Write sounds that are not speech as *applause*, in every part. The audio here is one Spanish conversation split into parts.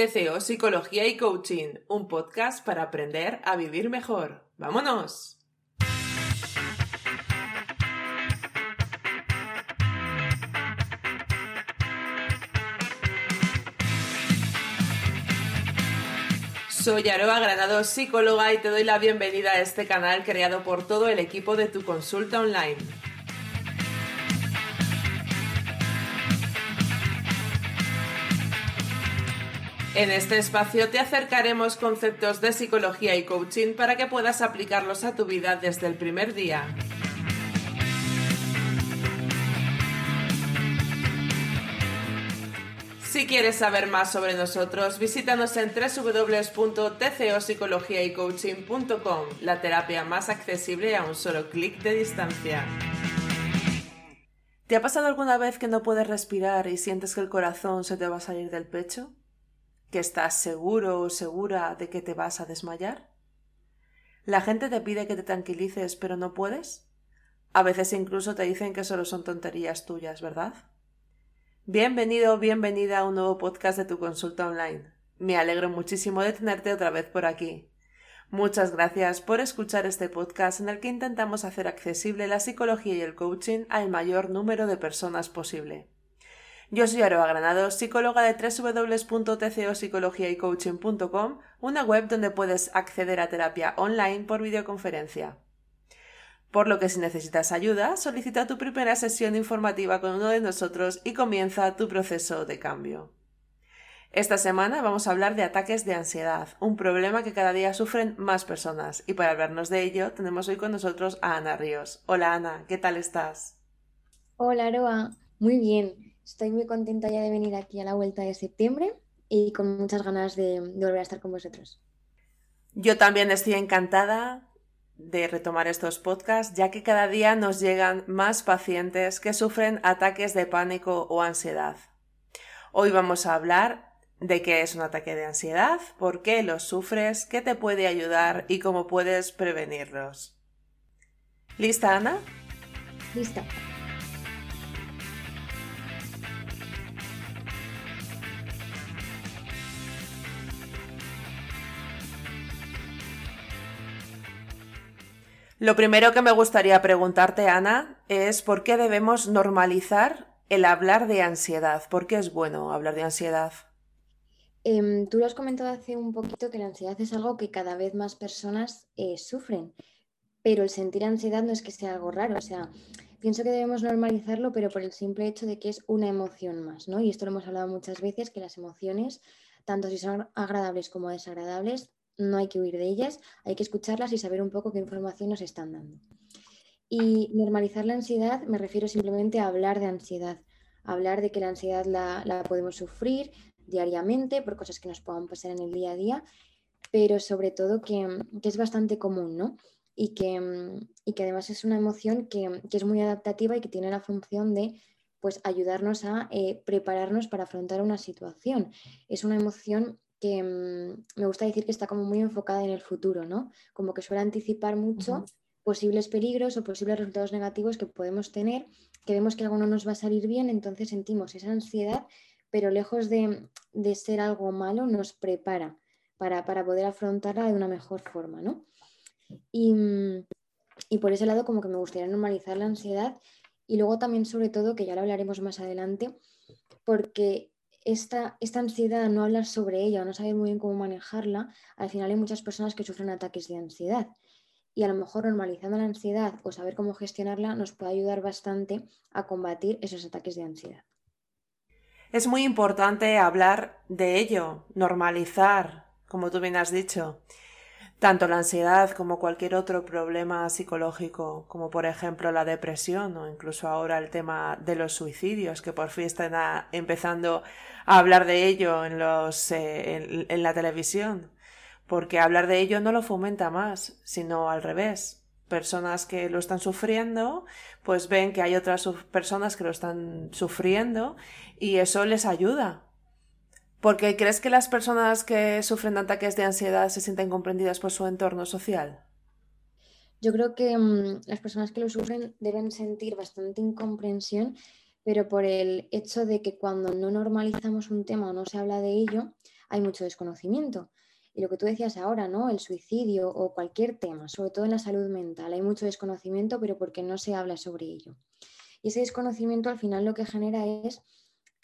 TCO Psicología y Coaching, un podcast para aprender a vivir mejor. ¡Vámonos! Soy Aroa Granado, psicóloga, y te doy la bienvenida a este canal creado por todo el equipo de tu consulta online. En este espacio te acercaremos conceptos de psicología y coaching para que puedas aplicarlos a tu vida desde el primer día. Si quieres saber más sobre nosotros, visítanos en www.tcopsicologiaycoaching.com, la terapia más accesible a un solo clic de distancia. ¿Te ha pasado alguna vez que no puedes respirar y sientes que el corazón se te va a salir del pecho? ¿Que estás seguro o segura de que te vas a desmayar? ¿La gente te pide que te tranquilices pero no puedes? A veces incluso te dicen que solo son tonterías tuyas, ¿verdad? Bienvenido o bienvenida a un nuevo podcast de tu consulta online. Me alegro muchísimo de tenerte otra vez por aquí. Muchas gracias por escuchar este podcast en el que intentamos hacer accesible la psicología y el coaching al mayor número de personas posible. Yo soy Aroa Granado, psicóloga de www.tcopsicologiaycoaching.com, una web donde puedes acceder a terapia online por videoconferencia. Por lo que si necesitas ayuda, solicita tu primera sesión informativa con uno de nosotros y comienza tu proceso de cambio. Esta semana vamos a hablar de ataques de ansiedad, un problema que cada día sufren más personas. Y para hablarnos de ello, tenemos hoy con nosotros a Ana Ríos. Hola Ana, ¿qué tal estás? Hola Aroa, muy bien. Estoy muy contenta ya de venir aquí a la vuelta de septiembre y con muchas ganas de, volver a estar con vosotros. Yo también estoy encantada de retomar estos podcasts, ya que cada día nos llegan más pacientes que sufren ataques de pánico o ansiedad. Hoy vamos a hablar de qué es un ataque de ansiedad, por qué los sufres, qué te puede ayudar y cómo puedes prevenirlos. ¿Lista, Ana? Lista. Lo primero que me gustaría preguntarte, Ana, es por qué debemos normalizar el hablar de ansiedad. ¿Por qué es bueno hablar de ansiedad? Em, tú lo has comentado hace un poquito que la ansiedad es algo que cada vez más personas eh, sufren, pero el sentir ansiedad no es que sea algo raro, o sea, pienso que debemos normalizarlo, pero por el simple hecho de que es una emoción más, ¿no? Y esto lo hemos hablado muchas veces, que las emociones, tanto si son agradables como desagradables, no hay que huir de ellas, hay que escucharlas y saber un poco qué información nos están dando. Y normalizar la ansiedad me refiero simplemente a hablar de ansiedad, hablar de que la ansiedad la, podemos sufrir diariamente por cosas que nos puedan pasar en el día a día, pero sobre todo que, es bastante común, ¿no? Y que, que, además es una emoción que, es muy adaptativa y que tiene la función de pues ayudarnos a eh, prepararnos para afrontar una situación. Es una emoción que mm, me gusta decir que está como muy enfocada en el futuro, ¿no? Como que suele anticipar mucho posibles peligros o posibles resultados negativos que podemos tener, que vemos que algo no nos va a salir bien, entonces sentimos esa ansiedad, pero lejos de, ser algo malo, nos prepara para, poder afrontarla de una mejor forma, ¿no? Y, mm, y por ese lado como que me gustaría normalizar la ansiedad y luego también sobre todo, que ya lo hablaremos más adelante, porque esta, esta ansiedad, no hablar sobre ella o no saber muy bien cómo manejarla, al final hay muchas personas que sufren ataques de ansiedad. Y a lo mejor normalizando la ansiedad o saber cómo gestionarla nos puede ayudar bastante a combatir esos ataques de ansiedad. Es muy importante hablar de ello, normalizar, como tú bien has dicho tanto la ansiedad como cualquier otro problema psicológico, como por ejemplo la depresión o incluso ahora el tema de los suicidios, que por fin están empezando a hablar de ello en, los, eh, en, la televisión, porque hablar de ello no lo fomenta más, sino al revés. Personas que lo están sufriendo, pues ven que hay otras personas que lo están sufriendo y eso les ayuda porque crees que las personas que sufren ataques de ansiedad se sienten comprendidas por su entorno social. Yo creo que mm, las personas que lo sufren deben sentir bastante incomprensión, pero por el hecho de que cuando no normalizamos un tema o no se habla de ello, hay mucho desconocimiento. Y lo que tú decías ahora, ¿no? El suicidio o cualquier tema, sobre todo en la salud mental, hay mucho desconocimiento, pero porque no se habla sobre ello. Y ese desconocimiento al final lo que genera es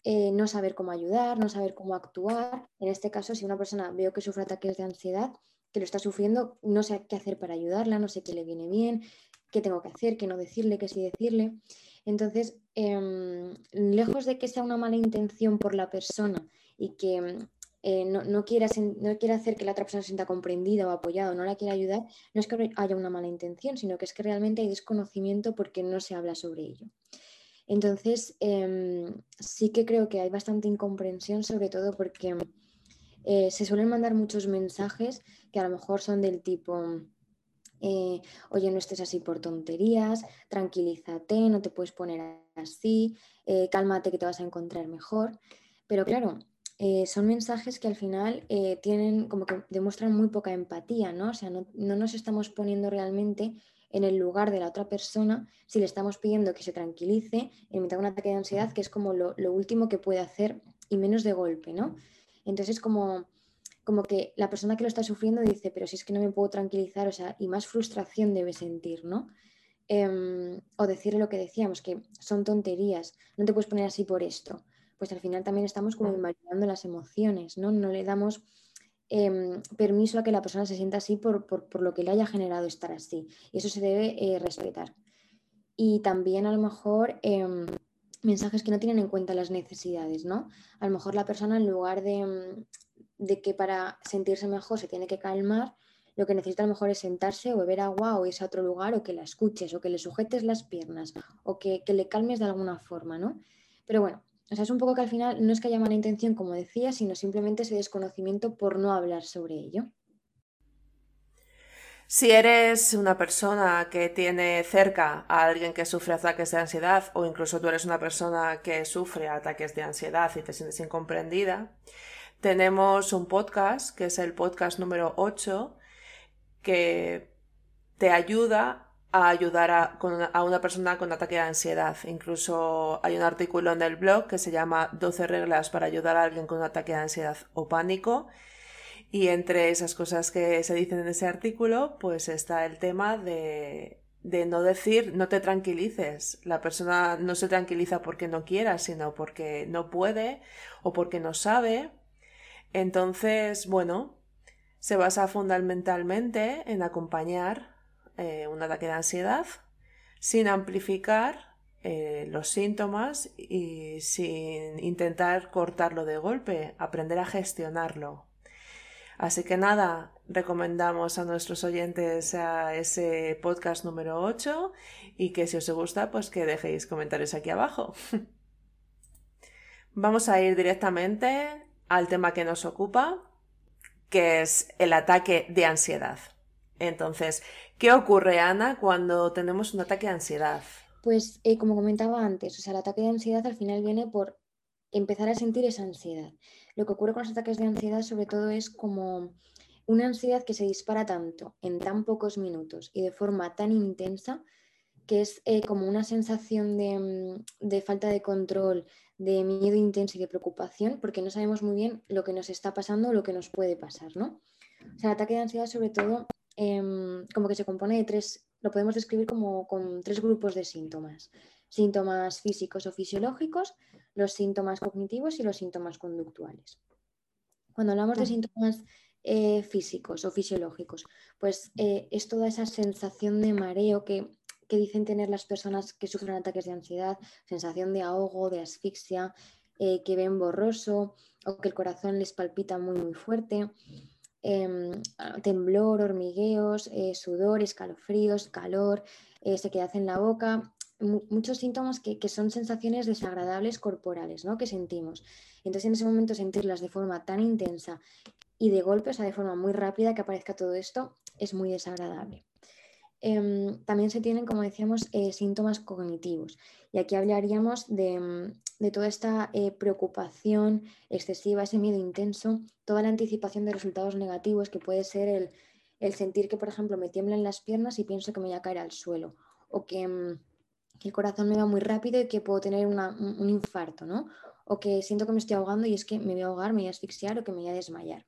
eh, no saber cómo ayudar, no saber cómo actuar. En este caso, si una persona veo que sufre ataques de ansiedad, que lo está sufriendo, no sé qué hacer para ayudarla, no sé qué le viene bien, qué tengo que hacer, qué no decirle, qué sí decirle. Entonces, em, lejos de que sea una mala intención por la persona y que eh, no, no, quiera, no quiera hacer que la otra persona se sienta comprendida o apoyada o no la quiera ayudar, no es que haya una mala intención, sino que es que realmente hay desconocimiento porque no se habla sobre ello. Entonces, em, sí que creo que hay bastante incomprensión, sobre todo porque eh, se suelen mandar muchos mensajes que a lo mejor son del tipo, eh, oye, no estés así por tonterías, tranquilízate, no te puedes poner así, eh, cálmate que te vas a encontrar mejor. Pero claro, son mensajes que al final tienen como que demuestran muy poca empatía, ¿no? O sea, no, no nos estamos poniendo realmente en el lugar de la otra persona si le estamos pidiendo que se tranquilice en mitad de un ataque de ansiedad, que es como lo, último que puede hacer y menos de golpe, ¿no? Entonces, como, como que la persona que lo está sufriendo dice, pero si es que no me puedo tranquilizar, o sea, y más frustración debe sentir, ¿no? Em, o decirle lo que decíamos, que son tonterías, no te puedes poner así por esto. Pues al final también estamos como invalidando las emociones, ¿no? No le damos Em, permiso a que la persona se sienta así por, lo que le haya generado estar así. Y eso se debe eh, respetar. Y también a lo mejor em, mensajes que no tienen en cuenta las necesidades, ¿no? A lo mejor la persona en lugar de, em, de que para sentirse mejor se tiene que calmar, lo que necesita a lo mejor es sentarse o beber agua o irse a otro lugar o que la escuches o que le sujetes las piernas o que, que le calmes de alguna forma, ¿no? Pero bueno, o sea, es un poco que al final no es que haya mala intención, como decía, sino simplemente ese desconocimiento por no hablar sobre ello. Si eres una persona que tiene cerca a alguien que sufre ataques de ansiedad o incluso tú eres una persona que sufre ataques de ansiedad y te sientes incomprendida, tenemos un podcast que es el podcast número 8 que te ayuda a ayudar a, una persona con ataque de ansiedad. Incluso hay un artículo en el blog que se llama 12 reglas para ayudar a alguien con un ataque de ansiedad o pánico. Y entre esas cosas que se dicen en ese artículo, pues está el tema de, de no decir no te tranquilices. La persona no se tranquiliza porque no quiera, sino porque no puede o porque no sabe. Entonces, bueno, se basa fundamentalmente en acompañar eh, un ataque de ansiedad sin amplificar eh, los síntomas y sin intentar cortarlo de golpe, aprender a gestionarlo. Así que nada, recomendamos a nuestros oyentes a ese podcast número 8 y que si os gusta, pues que dejéis comentarios aquí abajo. *laughs* Vamos a ir directamente al tema que nos ocupa, que es el ataque de ansiedad. Entonces, ¿qué ocurre, Ana, cuando tenemos un ataque de ansiedad? Pues eh, como comentaba antes, o sea, el ataque de ansiedad al final viene por empezar a sentir esa ansiedad. Lo que ocurre con los ataques de ansiedad sobre todo es como una ansiedad que se dispara tanto en tan pocos minutos y de forma tan intensa que es eh, como una sensación de, mm, de, falta de control, de miedo intenso y de preocupación, porque no sabemos muy bien lo que nos está pasando o lo que nos puede pasar, ¿no? O sea, el ataque de ansiedad sobre todo Em, como que se compone de tres, lo podemos describir como con tres grupos de síntomas. Síntomas físicos o fisiológicos, los síntomas cognitivos y los síntomas conductuales. Cuando hablamos de síntomas eh, físicos o fisiológicos, pues eh, es toda esa sensación de mareo que, dicen tener las personas que sufren ataques de ansiedad, sensación de ahogo, de asfixia, eh, que ven borroso o que el corazón les palpita muy muy fuerte. Em, temblor, hormigueos, eh, sudor, escalofríos, calor, eh, sequedad en la boca, muchos síntomas que, son sensaciones desagradables corporales ¿no? que sentimos. Entonces en ese momento sentirlas de forma tan intensa y de golpe, o sea, de forma muy rápida que aparezca todo esto, es muy desagradable. Em, también se tienen, como decíamos, eh, síntomas cognitivos. Y aquí hablaríamos de, mm, toda esta eh, preocupación excesiva, ese miedo intenso, toda la anticipación de resultados negativos, que puede ser el, sentir que, por ejemplo, me tiemblan las piernas y pienso que me voy a caer al suelo, o que, mm, el corazón me va muy rápido y que puedo tener un, un, infarto, ¿no? o que siento que me estoy ahogando y es que me voy a ahogar, me voy a asfixiar o que me voy a desmayar.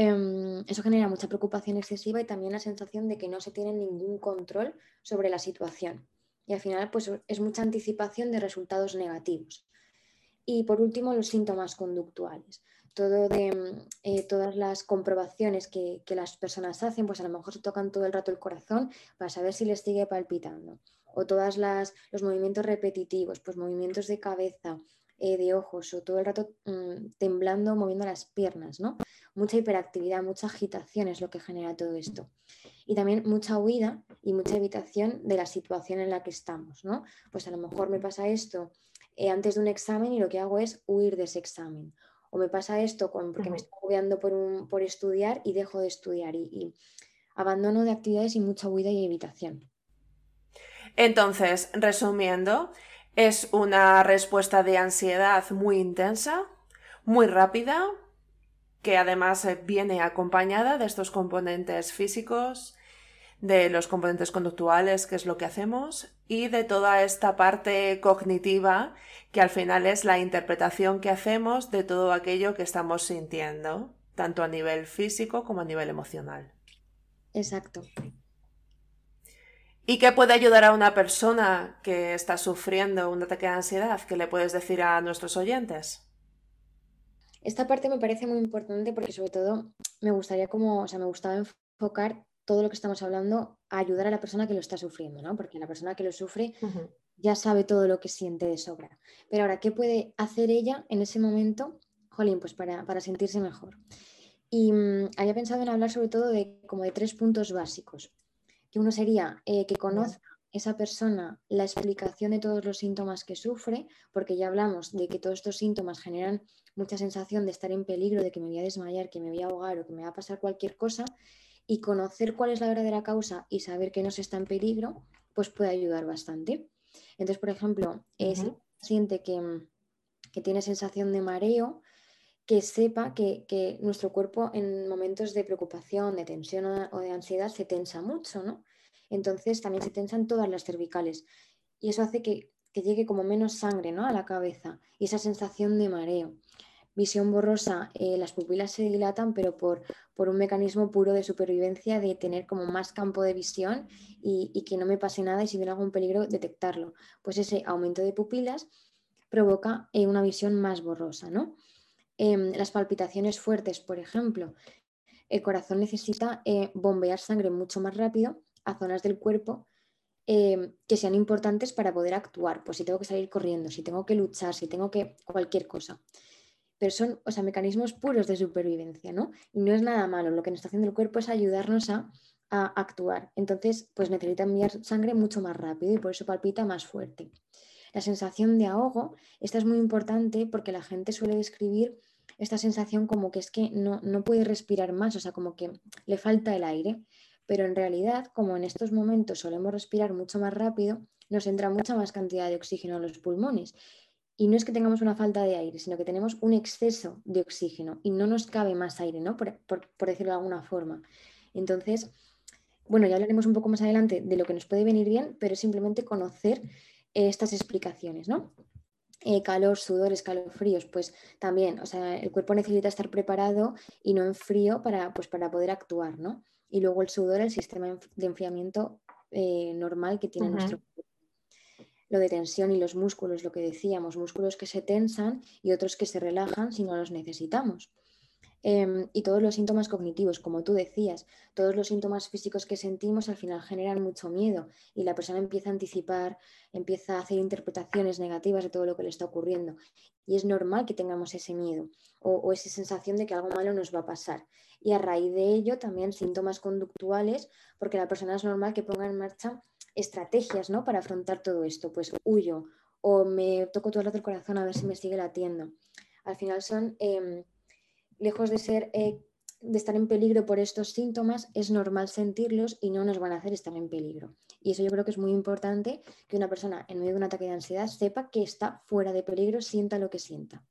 Em, eso genera mucha preocupación excesiva y también la sensación de que no se tiene ningún control sobre la situación. Y al final, pues es mucha anticipación de resultados negativos. Y por último, los síntomas conductuales. Todo de, eh, todas las comprobaciones que, que, las personas hacen, pues a lo mejor se tocan todo el rato el corazón para saber si les sigue palpitando. O todos los movimientos repetitivos, pues movimientos de cabeza, eh, de ojos o todo el rato mm, temblando, moviendo las piernas, ¿no? Mucha hiperactividad, mucha agitación es lo que genera todo esto. Y también mucha huida y mucha evitación de la situación en la que estamos, ¿no? Pues a lo mejor me pasa esto eh, antes de un examen y lo que hago es huir de ese examen. O me pasa esto porque me estoy agobiando por, un, por estudiar y dejo de estudiar y, y abandono de actividades y mucha huida y evitación. Entonces, resumiendo, es una respuesta de ansiedad muy intensa, muy rápida, que además eh, viene acompañada de estos componentes físicos, de los componentes conductuales, que es lo que hacemos, y de toda esta parte cognitiva, que al final es la interpretación que hacemos de todo aquello que estamos sintiendo, tanto a nivel físico como a nivel emocional. Exacto. ¿Y qué puede ayudar a una persona que está sufriendo un ataque de ansiedad? ¿Qué le puedes decir a nuestros oyentes? Esta parte me parece muy importante porque sobre todo me gustaría como, o sea, me gustaba enfocar todo lo que estamos hablando a ayudar a la persona que lo está sufriendo, ¿no? Porque la persona que lo sufre ya sabe todo lo que siente de sobra. Pero ahora, ¿qué puede hacer ella en ese momento? Jolín, pues para, para sentirse mejor. Y mm, había pensado en hablar sobre todo de como de tres puntos básicos que uno sería eh, que conozca esa persona la explicación de todos los síntomas que sufre, porque ya hablamos de que todos estos síntomas generan mucha sensación de estar en peligro, de que me voy a desmayar, que me voy a ahogar o que me va a pasar cualquier cosa, y conocer cuál es la verdadera causa y saber que no se está en peligro, pues puede ayudar bastante. Entonces, por ejemplo, eh, si siente que, que, tiene sensación de mareo, que sepa que, que, nuestro cuerpo en momentos de preocupación, de tensión o de ansiedad se tensa mucho, ¿no? Entonces también se tensan todas las cervicales y eso hace que, que llegue como menos sangre ¿no? a la cabeza y esa sensación de mareo. Visión borrosa, eh, las pupilas se dilatan, pero por, por, un mecanismo puro de supervivencia, de tener como más campo de visión y, y que no me pase nada y si viene algún peligro, detectarlo. Pues ese aumento de pupilas provoca eh, una visión más borrosa, ¿no? Em, las palpitaciones fuertes, por ejemplo. El corazón necesita eh, bombear sangre mucho más rápido a zonas del cuerpo em, que sean importantes para poder actuar. Pues si tengo que salir corriendo, si tengo que luchar, si tengo que cualquier cosa. Pero son o sea, mecanismos puros de supervivencia, ¿no? Y no es nada malo. Lo que nos está haciendo el cuerpo es ayudarnos a, actuar. Entonces, pues necesita enviar sangre mucho más rápido y por eso palpita más fuerte. La sensación de ahogo, esta es muy importante porque la gente suele describir esta sensación como que es que no, no puede respirar más, o sea, como que le falta el aire. Pero en realidad, como en estos momentos solemos respirar mucho más rápido, nos entra mucha más cantidad de oxígeno a los pulmones. Y no es que tengamos una falta de aire, sino que tenemos un exceso de oxígeno y no nos cabe más aire, ¿no? Por, por decirlo de alguna forma. Entonces, bueno, ya hablaremos un poco más adelante de lo que nos puede venir bien, pero es simplemente conocer estas explicaciones, ¿no? Eh, calor, sudor, escalofríos, pues también, o sea, el cuerpo necesita estar preparado y no en frío para, pues, para poder actuar, ¿no? Y luego el sudor, el sistema de enfriamiento eh, normal que tiene nuestro cuerpo. Lo de tensión y los músculos, lo que decíamos, músculos que se tensan y otros que se relajan si no los necesitamos. Em, y todos los síntomas cognitivos, como tú decías, todos los síntomas físicos que sentimos al final generan mucho miedo y la persona empieza a anticipar, empieza a hacer interpretaciones negativas de todo lo que le está ocurriendo. Y es normal que tengamos ese miedo o, o esa sensación de que algo malo nos va a pasar. Y a raíz de ello también síntomas conductuales, porque la persona es normal que ponga en marcha estrategias ¿no? para afrontar todo esto. Pues huyo o me toco todo el rato corazón a ver si me sigue latiendo. Al final son... Eh, lejos de ser eh, de estar en peligro por estos síntomas, es normal sentirlos y no nos van a hacer estar en peligro. Y eso yo creo que es muy importante que una persona en medio de un ataque de ansiedad sepa que está fuera de peligro, sienta lo que sienta.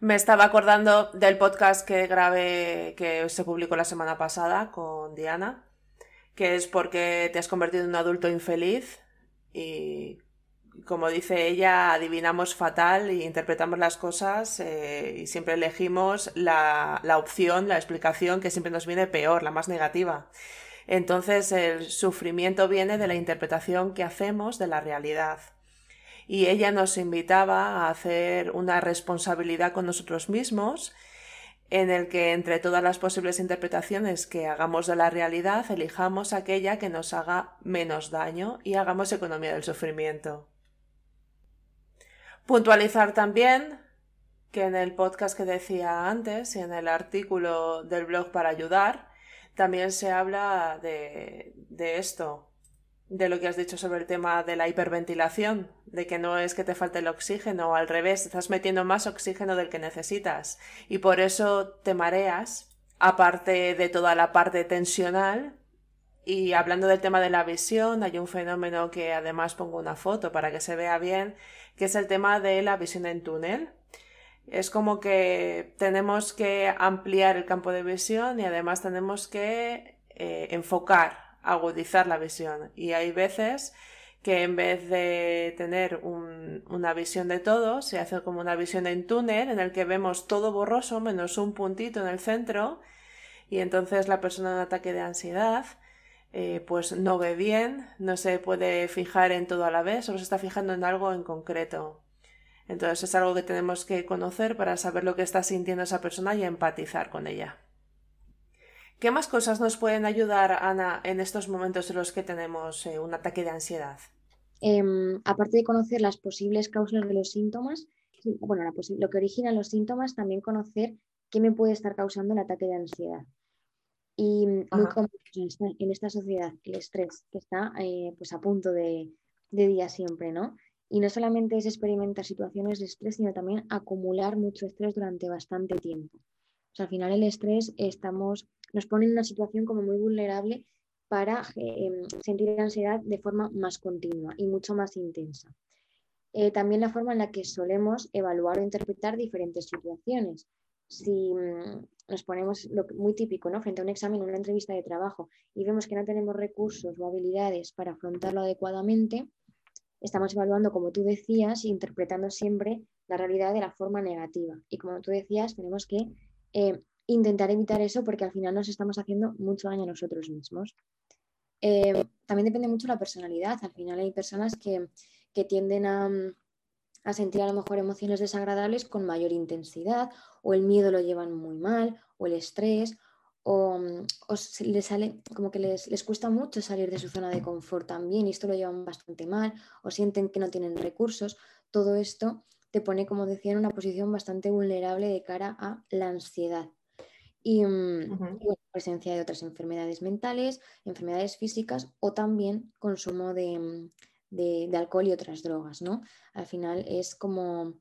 Me estaba acordando del podcast que grabé, que se publicó la semana pasada con Diana, que es porque te has convertido en un adulto infeliz y como dice ella, adivinamos fatal e interpretamos las cosas eh, y siempre elegimos la, la opción, la explicación que siempre nos viene peor, la más negativa. Entonces el sufrimiento viene de la interpretación que hacemos de la realidad. Y ella nos invitaba a hacer una responsabilidad con nosotros mismos en el que entre todas las posibles interpretaciones que hagamos de la realidad, elijamos aquella que nos haga menos daño y hagamos economía del sufrimiento. Puntualizar también que en el podcast que decía antes y en el artículo del blog para ayudar, también se habla de, de esto, de lo que has dicho sobre el tema de la hiperventilación, de que no es que te falte el oxígeno, al revés, estás metiendo más oxígeno del que necesitas y por eso te mareas, aparte de toda la parte tensional. Y hablando del tema de la visión, hay un fenómeno que además pongo una foto para que se vea bien, que es el tema de la visión en túnel. Es como que tenemos que ampliar el campo de visión y además tenemos que eh, enfocar agudizar la visión. Y hay veces que en vez de tener una visión de todo, se hace como una visión en túnel en el que vemos todo borroso menos un puntito en el centro y entonces la persona en ataque de ansiedad eh, pues no ve bien, no se puede fijar en todo a la vez, solo se está fijando en algo en concreto. Entonces es algo que tenemos que conocer para saber lo que está sintiendo esa persona y empatizar con ella. ¿Qué más cosas nos pueden ayudar, Ana, en estos momentos en los que tenemos eh, un ataque de ansiedad? Em, aparte de conocer las posibles causas de los síntomas, bueno, lo que origina los síntomas, también conocer qué me puede estar causando el ataque de ansiedad. Y muy común en esta sociedad, el estrés, que está eh, pues a punto de, de día siempre, ¿no? Y no solamente es experimentar situaciones de estrés, sino también acumular mucho estrés durante bastante tiempo. O sea, al final el estrés estamos nos pone en una situación como muy vulnerable para eh, sentir ansiedad de forma más continua y mucho más intensa. Eh, también la forma en la que solemos evaluar o interpretar diferentes situaciones. Si mm, nos ponemos lo muy típico, ¿no? Frente a un examen, una entrevista de trabajo y vemos que no tenemos recursos o habilidades para afrontarlo adecuadamente, estamos evaluando, como tú decías, interpretando siempre la realidad de la forma negativa. Y como tú decías, tenemos que eh, intentar evitar eso porque al final nos estamos haciendo mucho daño a nosotros mismos. Eh, también depende mucho de la personalidad. Al final hay personas que, tienden a, sentir a lo mejor emociones desagradables con mayor intensidad o el miedo lo llevan muy mal o el estrés o, les sale como que les, les, cuesta mucho salir de su zona de confort también y esto lo llevan bastante mal o sienten que no tienen recursos. Todo esto te pone, como decía, en una posición bastante vulnerable de cara a la ansiedad y, mm, presencia de otras enfermedades mentales, enfermedades físicas o también consumo mm, de, alcohol y otras drogas, ¿no? Al final es como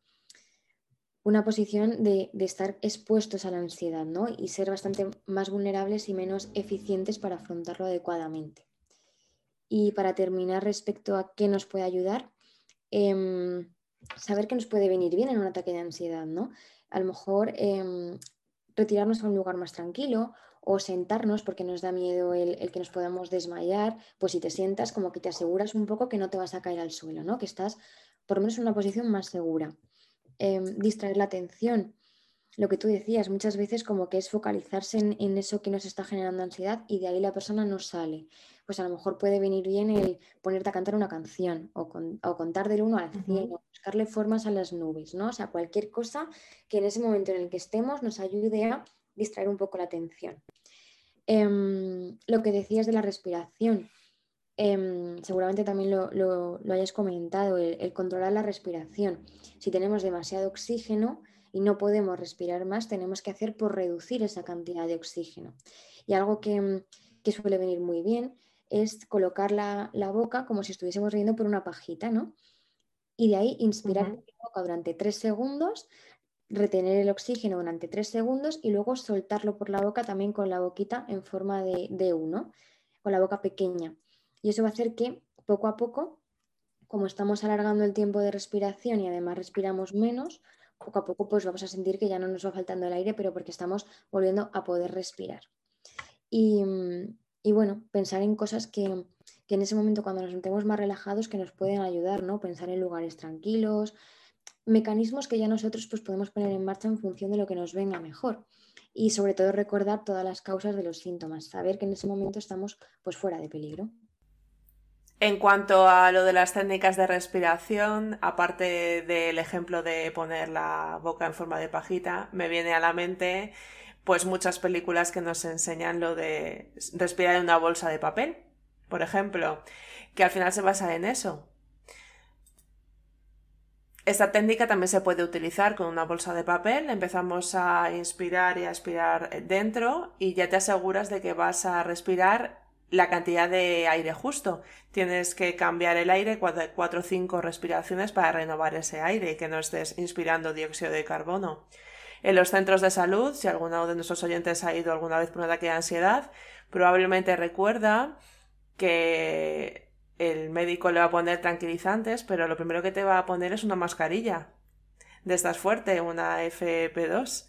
una posición de, estar expuestos a la ansiedad, ¿no? Y ser bastante más vulnerables y menos eficientes para afrontarlo adecuadamente. Y para terminar respecto a qué nos puede ayudar, em, saber que nos puede venir bien en un ataque de ansiedad, ¿no? A lo mejor em, retirarnos a un lugar más tranquilo o sentarnos porque nos da miedo el, que nos podamos desmayar, pues si te sientas como que te aseguras un poco que no te vas a caer al suelo, ¿no? que estás por lo menos en una posición más segura. Em, distraer la atención, lo que tú decías, muchas veces como que es focalizarse en, eso que nos está generando ansiedad y de ahí la persona no sale. Pues a lo mejor puede venir bien el ponerte a cantar una canción o, contar del 1 al 100 o buscarle formas a las nubes, ¿no? O sea, cualquier cosa que en ese momento en el que estemos nos ayude a distraer un poco la atención. Em, lo que decías de la respiración, em, seguramente también lo, hayas comentado, el controlar la respiración. Si tenemos demasiado oxígeno, y no podemos respirar más, tenemos que hacer por reducir esa cantidad de oxígeno. Y algo que, mm, suele venir muy bien es colocar la, boca como si estuviésemos riendo por una pajita, ¿no? Y de ahí inspirar la boca durante tres segundos, retener el oxígeno durante tres segundos y luego soltarlo por la boca también con la boquita en forma de, de uno, con la boca pequeña. Y eso va a hacer que poco a poco, como estamos alargando el tiempo de respiración y además respiramos menos, poco a poco pues vamos a sentir que ya no nos va faltando el aire, pero porque estamos volviendo a poder respirar. Y, y bueno, pensar en cosas que, que en ese momento cuando nos sentemos más relajados que nos pueden ayudar, ¿no? Pensar en lugares tranquilos, mecanismos que ya nosotros pues, podemos poner en marcha en función de lo que nos venga mejor. Y sobre todo recordar todas las causas de los síntomas, saber que en ese momento estamos pues fuera de peligro. En cuanto a lo de las técnicas de respiración, aparte del ejemplo de poner la boca en forma de pajita, me viene a la mente pues muchas películas que nos enseñan lo de respirar en una bolsa de papel, por ejemplo, que al final se basa en eso. Esta técnica también se puede utilizar con una bolsa de papel. Empezamos a inspirar y a expirar dentro y ya te aseguras de que vas a respirar la cantidad de aire justo. Tienes que cambiar el aire cuatro o cinco respiraciones para renovar ese aire y que no estés inspirando dióxido de carbono. En los centros de salud, si alguno de nuestros oyentes ha ido alguna vez por un ataque de ansiedad, probablemente recuerda que el médico le va a poner tranquilizantes, pero lo primero que te va a poner es una mascarilla de estas fuerte, una FP2.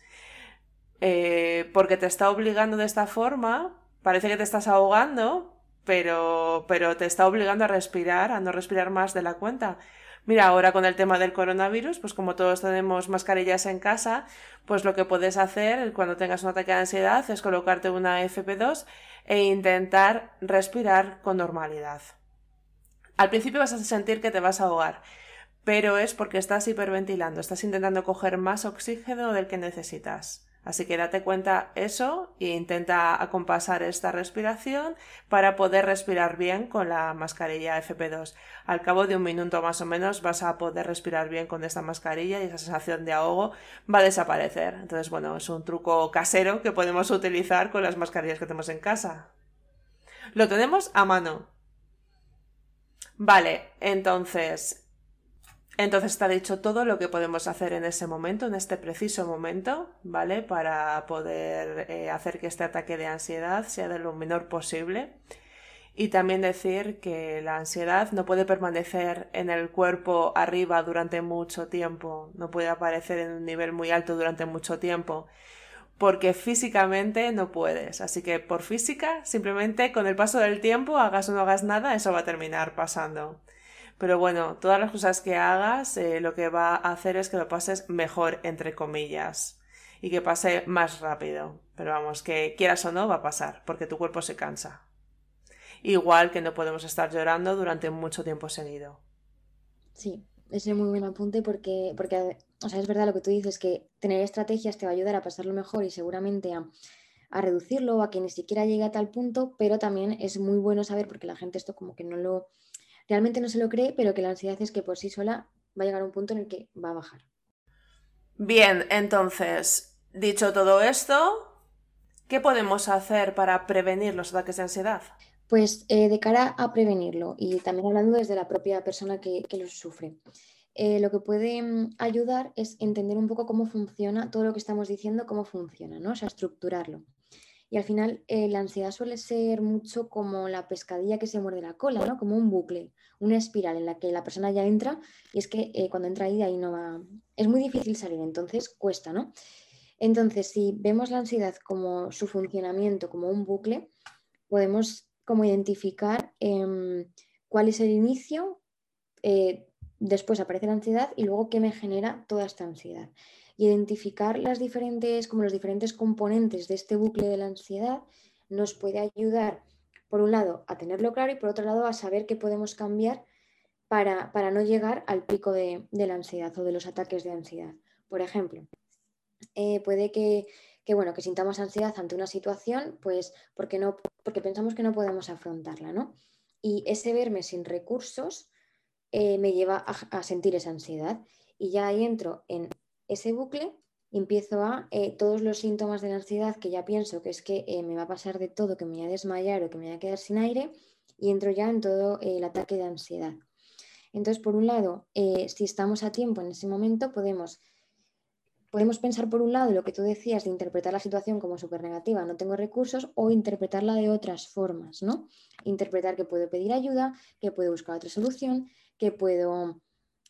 Eh, porque te está obligando de esta forma parece que te estás ahogando, pero, pero te está obligando a respirar, a no respirar más de la cuenta. Mira, ahora con el tema del coronavirus, pues como todos tenemos mascarillas en casa, pues lo que puedes hacer cuando tengas un ataque de ansiedad es colocarte una FP2 e intentar respirar con normalidad. Al principio vas a sentir que te vas a ahogar, pero es porque estás hiperventilando, estás intentando coger más oxígeno del que necesitas. Así que date cuenta eso e intenta acompasar esta respiración para poder respirar bien con la mascarilla FP2. Al cabo de un minuto más o menos vas a poder respirar bien con esta mascarilla y esa sensación de ahogo va a desaparecer. Entonces, bueno, es un truco casero que podemos utilizar con las mascarillas que tenemos en casa. Lo tenemos a mano. Vale, entonces entonces está dicho todo lo que podemos hacer en ese momento, en este preciso momento, ¿vale? Para poder eh, hacer que este ataque de ansiedad sea de lo menor posible. Y también decir que la ansiedad no puede permanecer en el cuerpo arriba durante mucho tiempo, no puede aparecer en un nivel muy alto durante mucho tiempo, porque físicamente no puedes. Así que por física, simplemente con el paso del tiempo, hagas o no hagas nada, eso va a terminar pasando. Pero bueno, todas las cosas que hagas eh, lo que va a hacer es que lo pases mejor, entre comillas, y que pase más rápido. Pero vamos, que quieras o no, va a pasar, porque tu cuerpo se cansa. Igual que no podemos estar llorando durante mucho tiempo seguido. Sí, ese es muy buen apunte porque, porque, o sea, es verdad lo que tú dices, que tener estrategias te va a ayudar a pasarlo mejor y seguramente a, a reducirlo o a que ni siquiera llegue a tal punto, pero también es muy bueno saber, porque la gente esto como que no lo, realmente no se lo cree, pero que la ansiedad es que por sí sola va a llegar a un punto en el que va a bajar. Bien, entonces, dicho todo esto, ¿qué podemos hacer para prevenir los ataques de ansiedad? Pues eh, de cara a prevenirlo y también hablando desde la propia persona que, los sufre. Eh, lo que puede mm, ayudar es entender un poco cómo funciona todo lo que estamos diciendo, cómo funciona, ¿no? O sea, estructurarlo. Y al final eh, la ansiedad suele ser mucho como la pescadilla que se muerde la cola, ¿no? Como un bucle, una espiral en la que la persona ya entra y es que eh, cuando entra ahí, de ahí no va... Es muy difícil salir, entonces cuesta, ¿no? Entonces, si vemos la ansiedad como su funcionamiento, como un bucle, podemos como identificar em, cuál es el inicio, después aparece la ansiedad y luego qué me genera toda esta ansiedad identificar las diferentes, como los diferentes componentes de este bucle de la ansiedad nos puede ayudar, por un lado, a tenerlo claro y por otro lado, a saber qué podemos cambiar para, no llegar al pico de, la ansiedad o de los ataques de ansiedad. Por ejemplo, eh, puede que, bueno, que sintamos ansiedad ante una situación, pues porque, no, porque pensamos que no podemos afrontarla, ¿no? Y ese verme sin recursos eh, me lleva a, sentir esa ansiedad. Y ya ahí entro en ese bucle empiezo a eh, todos los síntomas de la ansiedad que ya pienso que es que eh, me va a pasar de todo, que me voy a desmayar o que me voy a quedar sin aire y entro ya en todo el ataque de ansiedad. Entonces, por un lado, si estamos a tiempo en ese momento, podemos, podemos pensar por un lado lo que tú decías de interpretar la situación como súper negativa, no tengo recursos, o interpretarla de otras formas, ¿no? Interpretar que puedo pedir ayuda, que puedo buscar otra solución, que puedo...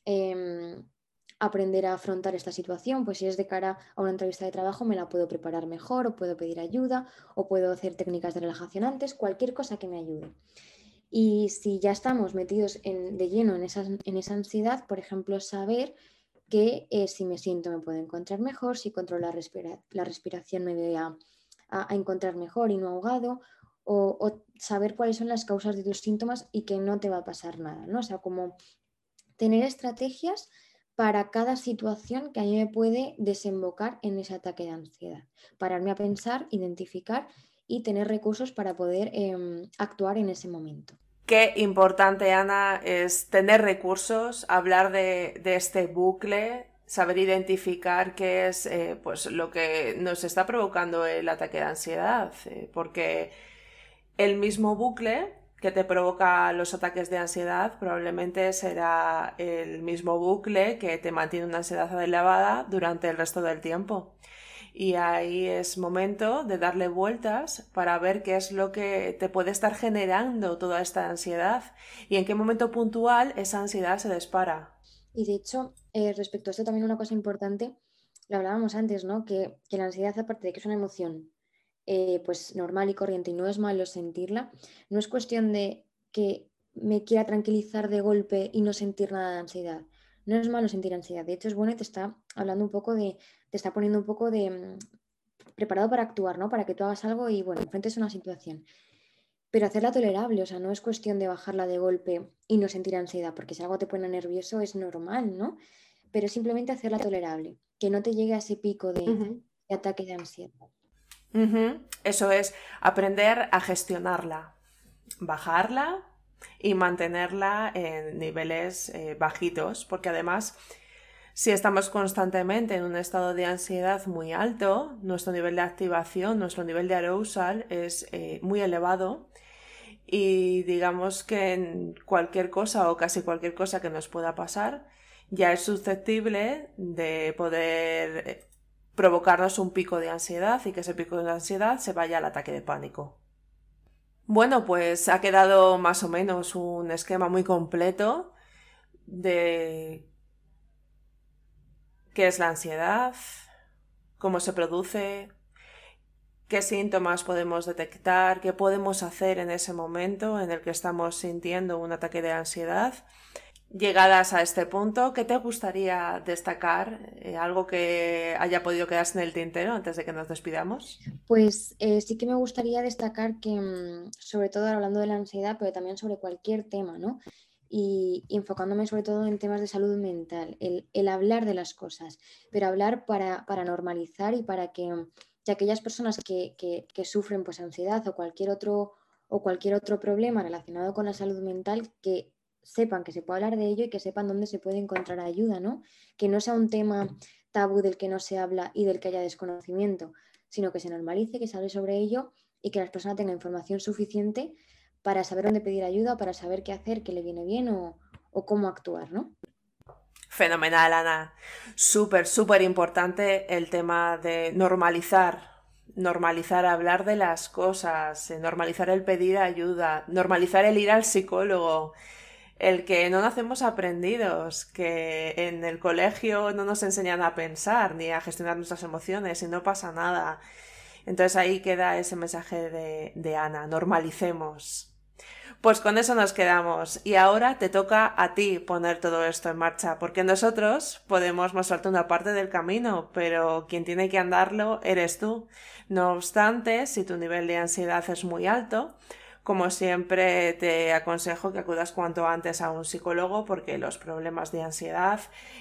Em, aprender a afrontar esta situación, pues si es de cara a una entrevista de trabajo me la puedo preparar mejor o puedo pedir ayuda o puedo hacer técnicas de relajación antes, cualquier cosa que me ayude. Y si ya estamos metidos de lleno en esa, en esa ansiedad, por ejemplo, saber que eh, si me siento me puedo encontrar mejor, si controlo la, la respiración me voy a, encontrar mejor y no ahogado, o, saber cuáles son las causas de tus síntomas y que no te va a pasar nada, ¿no? O sea, como tener estrategias para cada situación que a mí me puede desembocar en ese ataque de ansiedad. Pararme a pensar, identificar y tener recursos para poder em, actuar en ese momento. Qué importante, Ana, es tener recursos, hablar de, este bucle, saber identificar qué es eh, pues, lo que nos está provocando el ataque de ansiedad, eh, porque el mismo bucle que te provoca los ataques de ansiedad probablemente será el mismo bucle que te mantiene una ansiedad elevada durante el resto del tiempo. Y ahí es momento de darle vueltas para ver qué es lo que te puede estar generando toda esta ansiedad y en qué momento puntual esa ansiedad se dispara. Y de hecho, eh, respecto a esto también una cosa importante, lo hablábamos antes, ¿no? Que, que la ansiedad, aparte de que es una emoción eh, pues normal y corriente y no es malo sentirla, no es cuestión de que me quiera tranquilizar de golpe y no sentir nada de ansiedad. No es malo sentir ansiedad, de hecho es bueno y te está hablando un poco de, te está poniendo un poco de mm, preparado para actuar, ¿no? Para que tú hagas algo y bueno, enfrentes una situación. Pero hacerla tolerable, o sea, no es cuestión de bajarla de golpe y no sentir ansiedad, porque si algo te pone nervioso es normal, ¿no? Pero simplemente hacerla tolerable, que no te llegue a ese pico de ataque de ansiedad. Eso es aprender a gestionarla, bajarla y mantenerla en niveles eh, bajitos, porque además si estamos constantemente en un estado de ansiedad muy alto, nuestro nivel de activación, nuestro nivel de arousal es eh, muy elevado y digamos que en cualquier cosa o casi cualquier cosa que nos pueda pasar ya es susceptible de poder eh, provocarnos un pico de ansiedad y que ese pico de ansiedad se vaya al ataque de pánico. Bueno, pues ha quedado más o menos un esquema muy completo de qué es la ansiedad, cómo se produce, qué síntomas podemos detectar, qué podemos hacer en ese momento en el que estamos sintiendo un ataque de ansiedad Llegadas a este punto, ¿qué te gustaría destacar? Eh, ¿Algo que haya podido quedarse en el tintero antes de que nos despidamos? Pues eh, sí que me gustaría destacar que, mm, sobre todo hablando de la ansiedad, pero también sobre cualquier tema, ¿no? Y, enfocándome sobre todo en temas de salud mental, el, hablar de las cosas, pero hablar para, normalizar y para que, aquellas personas que, que, sufren pues, ansiedad o cualquier otro o cualquier otro problema relacionado con la salud mental, que sepan que se puede hablar de ello y que sepan dónde se puede encontrar ayuda, ¿no? Que no sea un tema tabú del que no se habla y del que haya desconocimiento, sino que se normalice, que se hable sobre ello y que las personas tengan información suficiente para saber dónde pedir ayuda, para saber qué hacer, qué le viene bien o, o cómo actuar, ¿no? Fenomenal, Ana. Súper, súper importante el tema de normalizar normalizar hablar de las cosas, eh, normalizar el pedir ayuda, normalizar el ir al psicólogo, el que no nacemos aprendidos, que en el colegio no nos enseñan a pensar ni a gestionar nuestras emociones y no pasa nada. Entonces ahí queda ese mensaje de, Ana, normalicemos. Pues con eso nos quedamos y ahora te toca a ti poner todo esto en marcha, porque nosotros podemos mostrarte una parte del camino, pero quien tiene que andarlo eres tú. No obstante, si tu nivel de ansiedad es muy alto, como siempre, te aconsejo que acudas cuanto antes a un psicólogo porque los problemas de ansiedad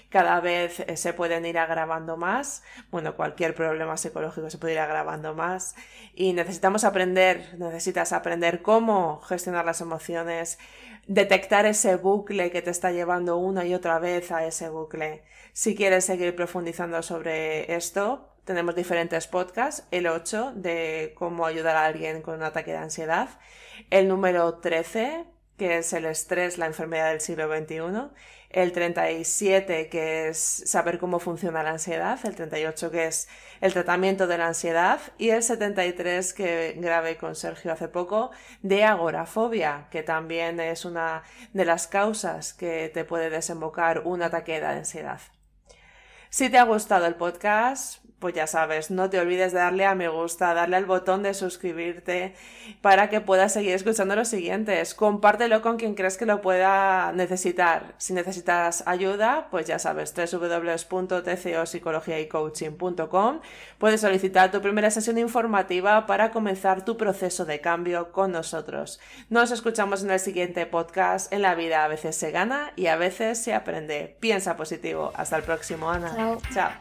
cada vez eh, se pueden ir agravando más. Bueno, cualquier problema psicológico se puede ir agravando más y necesitamos aprender, necesitas aprender cómo gestionar las emociones, detectar ese bucle que te está llevando una y otra vez a ese bucle. Si quieres seguir profundizando sobre esto, tenemos diferentes podcasts, el 8 de cómo ayudar a alguien con un ataque de ansiedad. El número 13, que es el estrés, la enfermedad del siglo XXI, el 37, que es saber cómo funciona la ansiedad, el 38, que es el tratamiento de la ansiedad, y el 73, que grabé con Sergio hace poco, de agorafobia, que también es una de las causas que te puede desembocar un ataque de ansiedad. Si te ha gustado el podcast, pues ya sabes, no te olvides de darle a me gusta, darle al botón de suscribirte para que puedas seguir escuchando los siguientes. Compártelo con quien crees que lo pueda necesitar. Si necesitas ayuda, pues ya sabes, www.tcopsicologiaycoaching.com. Puedes solicitar tu primera sesión informativa para comenzar tu proceso de cambio con nosotros. Nos escuchamos en el siguiente podcast. En la vida a veces se gana y a veces se aprende. Piensa positivo. Hasta el próximo, Ana. Tchau. Tchau.